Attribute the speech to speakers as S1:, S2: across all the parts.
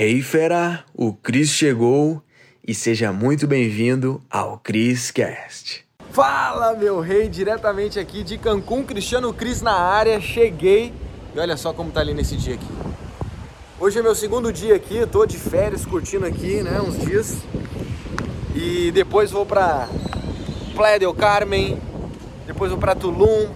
S1: Hey fera, o Cris chegou e seja muito bem-vindo ao Cris Cast.
S2: Fala meu rei, diretamente aqui de Cancún, Cristiano Cris na área, cheguei e olha só como tá ali nesse dia aqui. Hoje é meu segundo dia aqui, tô de férias curtindo aqui, né, uns dias. E depois vou pra Playa del Carmen, depois vou pra Tulum,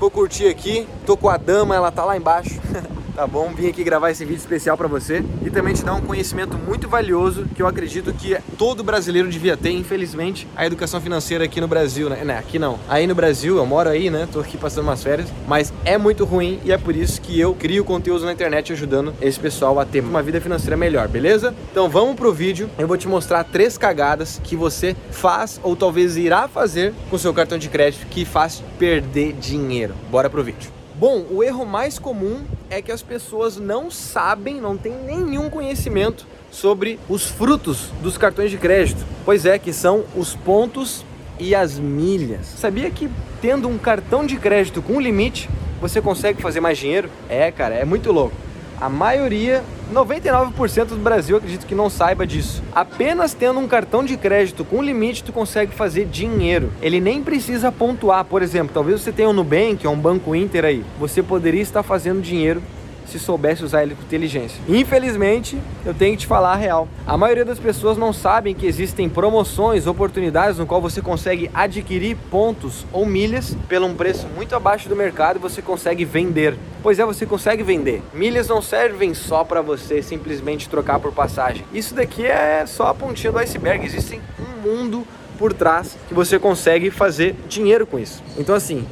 S2: vou curtir aqui. Tô com a dama, ela tá lá embaixo. tá bom? Vim aqui gravar esse vídeo especial para você e também te dar um conhecimento muito valioso que eu acredito que todo brasileiro devia ter, infelizmente, a educação financeira aqui no Brasil, né? né? Aqui não. Aí no Brasil, eu moro aí, né? Tô aqui passando umas férias, mas é muito ruim e é por isso que eu crio conteúdo na internet ajudando esse pessoal a ter uma vida financeira melhor, beleza? Então vamos pro vídeo. Eu vou te mostrar três cagadas que você faz ou talvez irá fazer com seu cartão de crédito que faz perder dinheiro. Bora pro vídeo. Bom, o erro mais comum é que as pessoas não sabem, não têm nenhum conhecimento sobre os frutos dos cartões de crédito. Pois é, que são os pontos e as milhas. Sabia que tendo um cartão de crédito com limite, você consegue fazer mais dinheiro? É, cara, é muito louco. A maioria, 99% do Brasil, acredito que não saiba disso. Apenas tendo um cartão de crédito com limite, tu consegue fazer dinheiro. Ele nem precisa pontuar, por exemplo, talvez você tenha um Nubank, um banco Inter aí. Você poderia estar fazendo dinheiro se soubesse usar ele com inteligência. Infelizmente, eu tenho que te falar a real. A maioria das pessoas não sabem que existem promoções, oportunidades no qual você consegue adquirir pontos ou milhas pelo um preço muito abaixo do mercado e você consegue vender. Pois é, você consegue vender. Milhas não servem só para você simplesmente trocar por passagem. Isso daqui é só a pontinha do iceberg. Existem um mundo por trás que você consegue fazer dinheiro com isso. Então assim,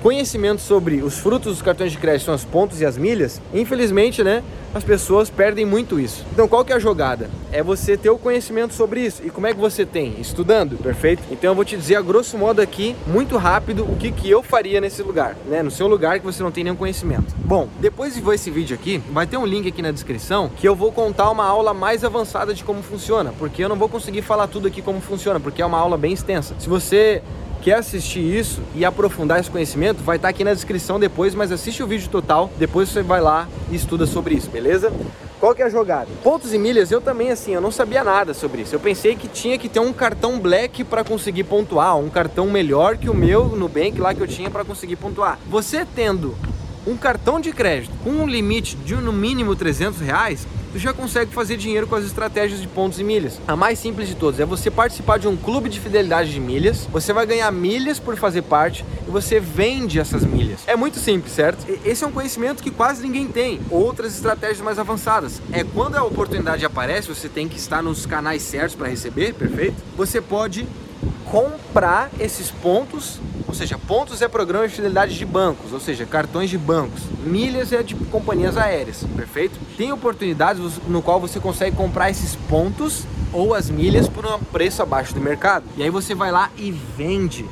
S2: conhecimento sobre os frutos dos cartões de crédito são os pontos e as milhas, infelizmente, né, as pessoas perdem muito isso. Então, qual que é a jogada? É você ter o conhecimento sobre isso. E como é que você tem? Estudando, perfeito? Então, eu vou te dizer a grosso modo aqui, muito rápido, o que, que eu faria nesse lugar, né, no seu lugar que você não tem nenhum conhecimento. Bom, depois de ver esse vídeo aqui, vai ter um link aqui na descrição que eu vou contar uma aula mais avançada de como funciona, porque eu não vou conseguir falar tudo aqui como funciona, porque é uma aula bem extensa. Se você quer assistir isso e aprofundar esse conhecimento, vai estar aqui na descrição depois, mas assiste o vídeo total, depois você vai lá e estuda sobre isso, beleza? Qual que é a jogada? Pontos e milhas, eu também assim, eu não sabia nada sobre isso. Eu pensei que tinha que ter um cartão black para conseguir pontuar, um cartão melhor que o meu no Nubank lá que eu tinha para conseguir pontuar. Você tendo um cartão de crédito com um limite de no mínimo 300 reais, tu já consegue fazer dinheiro com as estratégias de pontos e milhas. A mais simples de todas é você participar de um clube de fidelidade de milhas, você vai ganhar milhas por fazer parte e você vende essas milhas. É muito simples, certo? Esse é um conhecimento que quase ninguém tem. Outras estratégias mais avançadas é quando a oportunidade aparece, você tem que estar nos canais certos para receber, perfeito? Você pode comprar esses pontos, ou seja, pontos é programa de fidelidade de bancos, ou seja, cartões de bancos. Milhas é de companhias aéreas, perfeito? Tem oportunidades no qual você consegue comprar esses pontos ou as milhas por um preço abaixo do mercado. E aí você vai lá e vende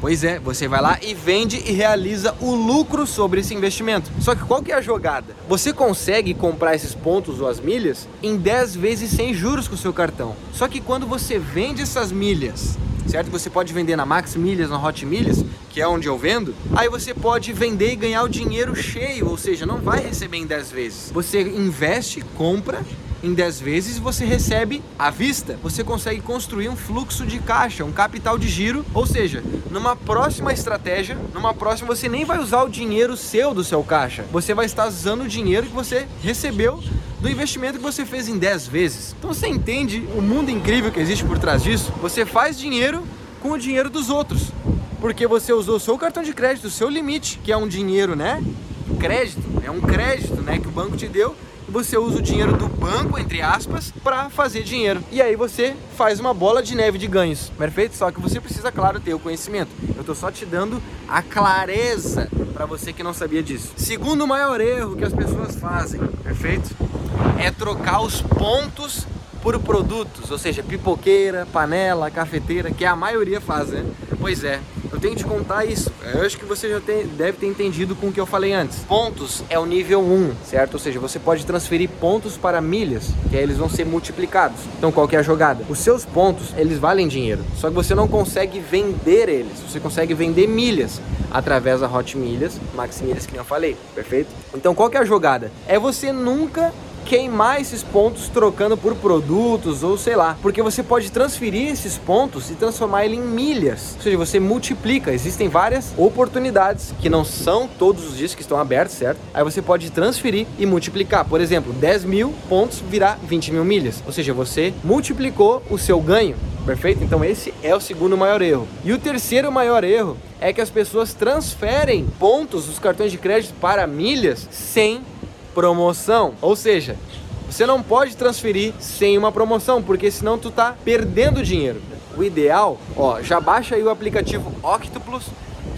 S2: Pois é, você vai lá e vende e realiza o lucro sobre esse investimento. Só que qual que é a jogada? Você consegue comprar esses pontos ou as milhas em 10 vezes sem juros com o seu cartão. Só que quando você vende essas milhas certo? Você pode vender na Max Milhas, na Hot Milhas, que é onde eu vendo. Aí você pode vender e ganhar o dinheiro cheio, ou seja, não vai receber em 10 vezes. Você investe, compra em 10 vezes você recebe à vista. Você consegue construir um fluxo de caixa, um capital de giro, ou seja, numa próxima estratégia, numa próxima você nem vai usar o dinheiro seu do seu caixa. Você vai estar usando o dinheiro que você recebeu do investimento que você fez em 10 vezes. Então você entende o mundo incrível que existe por trás disso? Você faz dinheiro com o dinheiro dos outros. Porque você usou o seu cartão de crédito, o seu limite, que é um dinheiro, né? Crédito, é um crédito, né, que o banco te deu você usa o dinheiro do banco, entre aspas, para fazer dinheiro. E aí você faz uma bola de neve de ganhos, perfeito? Só que você precisa, claro, ter o conhecimento. Eu tô só te dando a clareza para você que não sabia disso. Segundo maior erro que as pessoas fazem, perfeito? É trocar os pontos por produtos, ou seja, pipoqueira, panela, cafeteira, que a maioria faz, né? Pois é, eu tenho que te contar isso. Eu acho que você já tem, deve ter entendido com o que eu falei antes. Pontos é o nível 1, certo? Ou seja, você pode transferir pontos para milhas, que aí eles vão ser multiplicados. Então qual que é a jogada? Os seus pontos, eles valem dinheiro, só que você não consegue vender eles. Você consegue vender milhas através da Hot Milhas, Max Milhas, que eu falei, perfeito? Então qual que é a jogada? É você nunca queimar esses pontos trocando por produtos ou sei lá, porque você pode transferir esses pontos e transformar ele em milhas. Ou seja, você multiplica. Existem várias oportunidades que não são todos os dias que estão abertos, certo? Aí você pode transferir e multiplicar. Por exemplo, 10 mil pontos virar 20 mil milhas. Ou seja, você multiplicou o seu ganho. Perfeito? Então esse é o segundo maior erro. E o terceiro maior erro é que as pessoas transferem pontos dos cartões de crédito para milhas sem promoção. Ou seja, você não pode transferir sem uma promoção, porque senão tu tá perdendo dinheiro. O ideal, ó, já baixa aí o aplicativo Octopus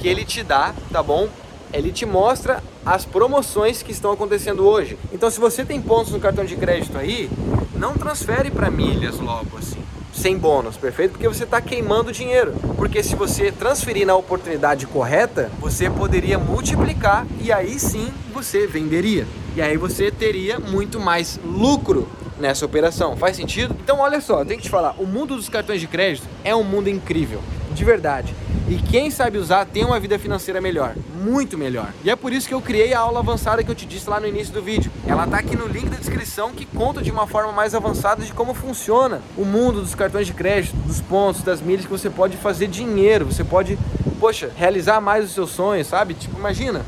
S2: que ele te dá, tá bom? Ele te mostra as promoções que estão acontecendo hoje. Então, se você tem pontos no cartão de crédito aí, não transfere para milhas logo assim sem bônus, perfeito? Porque você está queimando dinheiro. Porque se você transferir na oportunidade correta, você poderia multiplicar e aí sim você venderia. E aí você teria muito mais lucro nessa operação. Faz sentido? Então olha só, tem que te falar, o mundo dos cartões de crédito é um mundo incrível, de verdade. E quem sabe usar tem uma vida financeira melhor, muito melhor. E é por isso que eu criei a aula avançada que eu te disse lá no início do vídeo. Ela tá aqui no link da descrição que conta de uma forma mais avançada de como funciona o mundo dos cartões de crédito, dos pontos, das milhas que você pode fazer dinheiro, você pode, poxa, realizar mais os seus sonhos, sabe? Tipo, imagina,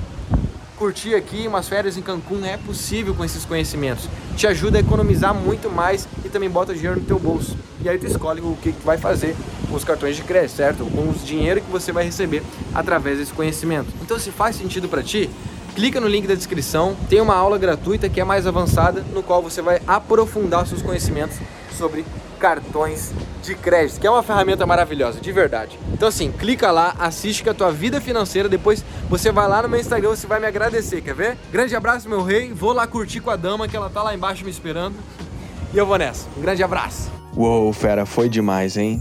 S2: curtir aqui umas férias em Cancún é possível com esses conhecimentos. Te ajuda a economizar muito mais e também bota dinheiro no teu bolso. E aí tu escolhe o que tu vai fazer com os cartões de crédito, certo? Com o dinheiro que você vai receber através desse conhecimento. Então, se faz sentido para ti, clica no link da descrição, tem uma aula gratuita que é mais avançada, no qual você vai aprofundar seus conhecimentos sobre cartões de crédito, que é uma ferramenta maravilhosa, de verdade. Então assim, clica lá, assiste com a tua vida financeira, depois você vai lá no meu Instagram, você vai me agradecer, quer ver? Grande abraço, meu rei, vou lá curtir com a dama, que ela tá lá embaixo me esperando, e eu vou nessa. Um grande abraço.
S1: Uou, fera, foi demais, hein?